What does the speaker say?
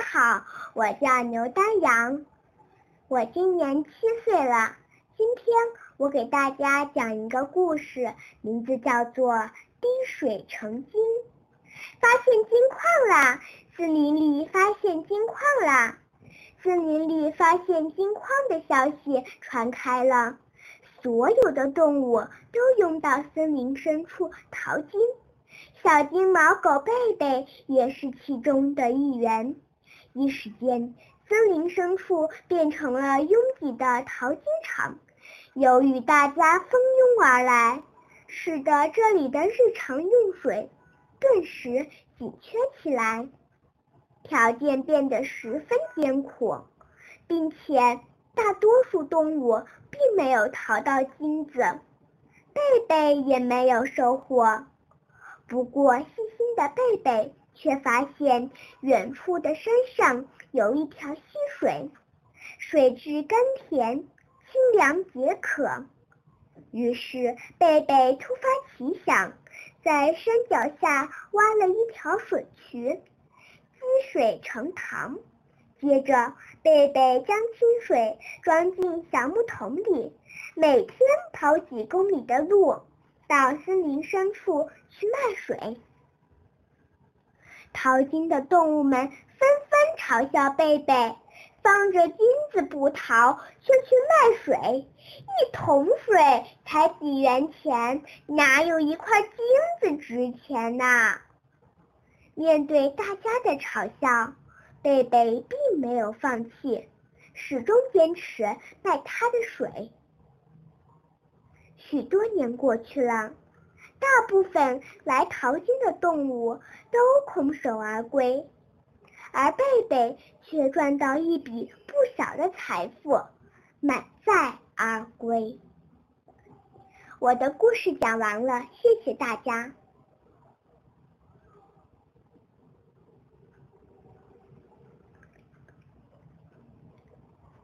好，我叫牛丹阳，我今年七岁了。今天我给大家讲一个故事，名字叫做《滴水成金》。发现金矿了！森林里发现金矿了！森林里发现金矿的消息传开了，所有的动物都涌到森林深处淘金。小金毛狗贝贝也是其中的一员。一时间，森林深处变成了拥挤的淘金场。由于大家蜂拥而来，使得这里的日常用水顿时紧缺起来，条件变得十分艰苦，并且大多数动物并没有淘到金子，贝贝也没有收获。不过，细心的贝贝却发现远处的山上有一条溪水，水质甘甜、清凉解渴。于是，贝贝突发奇想，在山脚下挖了一条水渠，积水成塘。接着，贝贝将清水装进小木桶里，每天跑几公里的路。到森林深处去卖水，淘金的动物们纷纷嘲笑贝贝，放着金子不淘，却去卖水，一桶水才几元钱，哪有一块金子值钱呐？面对大家的嘲笑，贝贝并没有放弃，始终坚持卖他的水。许多年过去了，大部分来淘金的动物都空手而归，而贝贝却赚到一笔不小的财富，满载而归。我的故事讲完了，谢谢大家。